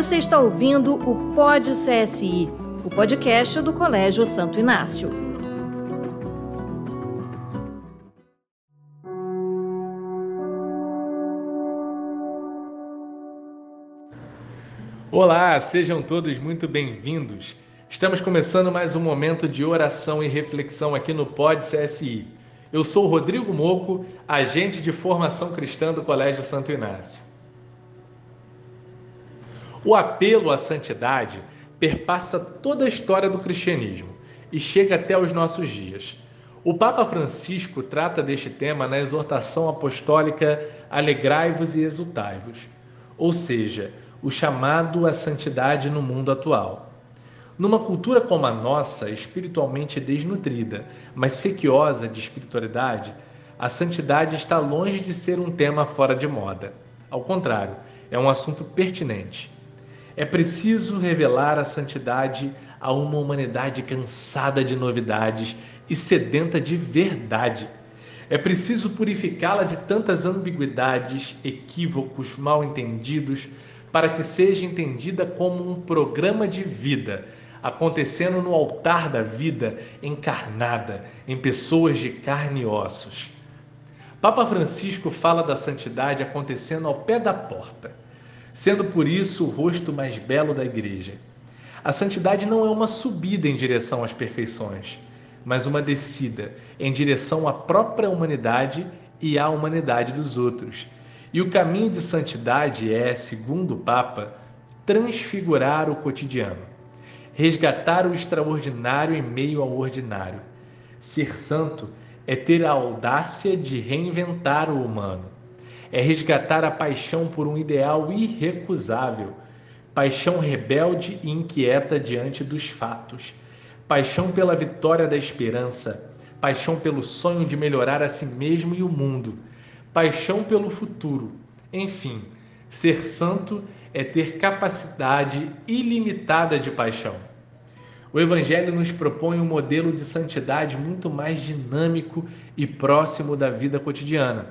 Você está ouvindo o Pod CSI, o podcast do Colégio Santo Inácio. Olá, sejam todos muito bem-vindos. Estamos começando mais um momento de oração e reflexão aqui no Pod CSI. Eu sou Rodrigo Moco, agente de formação cristã do Colégio Santo Inácio. O apelo à santidade perpassa toda a história do cristianismo e chega até os nossos dias. O Papa Francisco trata deste tema na exortação apostólica Alegrai-vos e exultai-vos, ou seja, o chamado à santidade no mundo atual. Numa cultura como a nossa, espiritualmente desnutrida, mas sequiosa de espiritualidade, a santidade está longe de ser um tema fora de moda. Ao contrário, é um assunto pertinente. É preciso revelar a santidade a uma humanidade cansada de novidades e sedenta de verdade. É preciso purificá-la de tantas ambiguidades, equívocos, mal entendidos, para que seja entendida como um programa de vida acontecendo no altar da vida encarnada em pessoas de carne e ossos. Papa Francisco fala da santidade acontecendo ao pé da porta, sendo por isso o rosto mais belo da igreja. A santidade não é uma subida em direção às perfeições, mas uma descida em direção à própria humanidade e à humanidade dos outros. E o caminho de santidade é, segundo o Papa, transfigurar o cotidiano resgatar o extraordinário em meio ao ordinário. Ser santo é ter a audácia de reinventar o humano. É resgatar a paixão por um ideal irrecusável, paixão rebelde e inquieta diante dos fatos, paixão pela vitória da esperança, paixão pelo sonho de melhorar a si mesmo e o mundo, paixão pelo futuro. Enfim, ser santo é ter capacidade ilimitada de paixão. O Evangelho nos propõe um modelo de santidade muito mais dinâmico e próximo da vida cotidiana,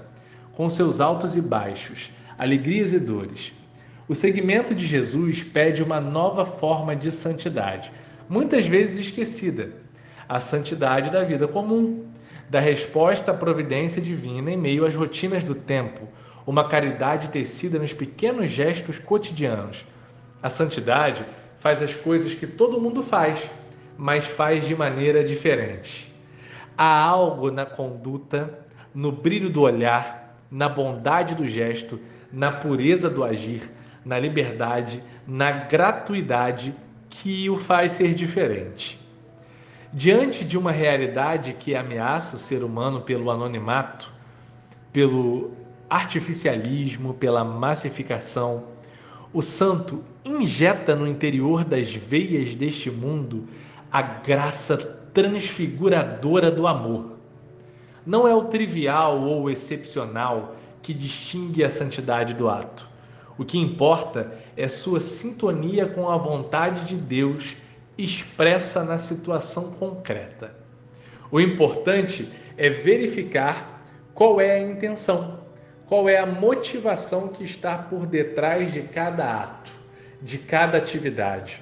com seus altos e baixos, alegrias e dores. O segmento de Jesus pede uma nova forma de santidade, muitas vezes esquecida, a santidade da vida comum, da resposta à providência divina em meio às rotinas do tempo, uma caridade tecida nos pequenos gestos cotidianos. A santidade faz as coisas que todo mundo faz, mas faz de maneira diferente. Há algo na conduta, no brilho do olhar, na bondade do gesto, na pureza do agir, na liberdade, na gratuidade que o faz ser diferente. Diante de uma realidade que ameaça o ser humano pelo anonimato, pelo artificialismo, pela massificação, o santo injeta no interior das veias deste mundo a graça transfiguradora do amor. Não é o trivial ou o excepcional que distingue a santidade do ato. O que importa é sua sintonia com a vontade de Deus expressa na situação concreta. O importante é verificar qual é a intenção qual é a motivação que está por detrás de cada ato, de cada atividade.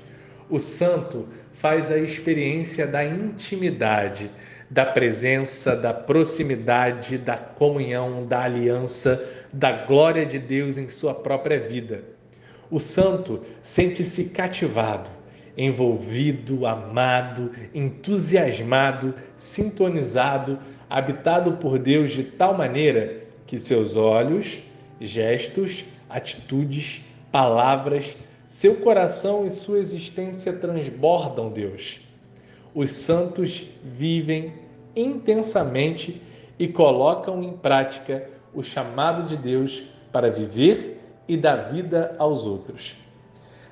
O santo faz a experiência da intimidade, da presença, da proximidade, da comunhão, da aliança, da glória de Deus em sua própria vida. O santo sente-se cativado, envolvido, amado, entusiasmado, sintonizado, habitado por Deus de tal maneira que seus olhos, gestos, atitudes, palavras, seu coração e sua existência transbordam Deus. Os santos vivem intensamente e colocam em prática o chamado de Deus para viver e dar vida aos outros.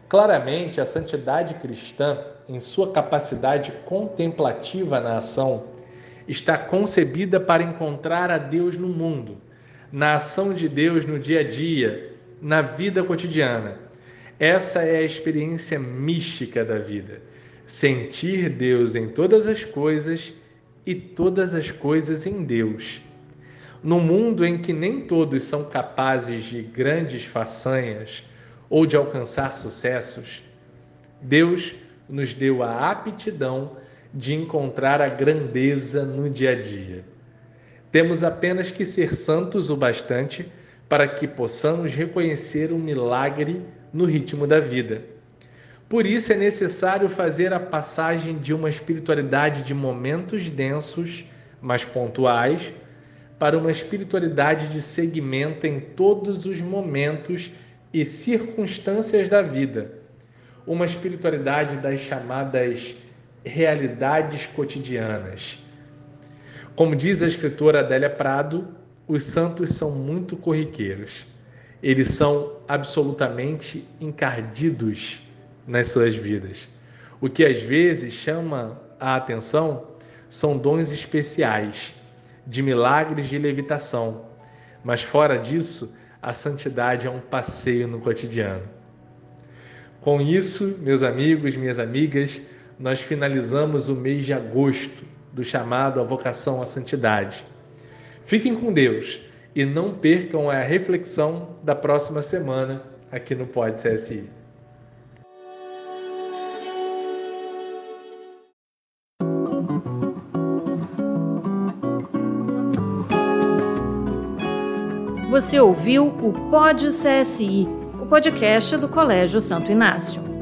Claramente, a santidade cristã, em sua capacidade contemplativa na ação, está concebida para encontrar a Deus no mundo na ação de Deus no dia a dia, na vida cotidiana. Essa é a experiência mística da vida. Sentir Deus em todas as coisas e todas as coisas em Deus. No mundo em que nem todos são capazes de grandes façanhas, ou de alcançar sucessos, Deus nos deu a aptidão de encontrar a grandeza no dia a dia. Temos apenas que ser santos o bastante para que possamos reconhecer o milagre no ritmo da vida. Por isso é necessário fazer a passagem de uma espiritualidade de momentos densos, mas pontuais, para uma espiritualidade de segmento em todos os momentos e circunstâncias da vida. Uma espiritualidade das chamadas realidades cotidianas. Como diz a escritora Adélia Prado, os santos são muito corriqueiros. Eles são absolutamente encardidos nas suas vidas. O que às vezes chama a atenção são dons especiais, de milagres de levitação. Mas fora disso, a santidade é um passeio no cotidiano. Com isso, meus amigos, minhas amigas, nós finalizamos o mês de agosto do chamado à vocação à santidade. Fiquem com Deus e não percam a reflexão da próxima semana aqui no Pod CSI. Você ouviu o Pod CSI, o podcast do Colégio Santo Inácio.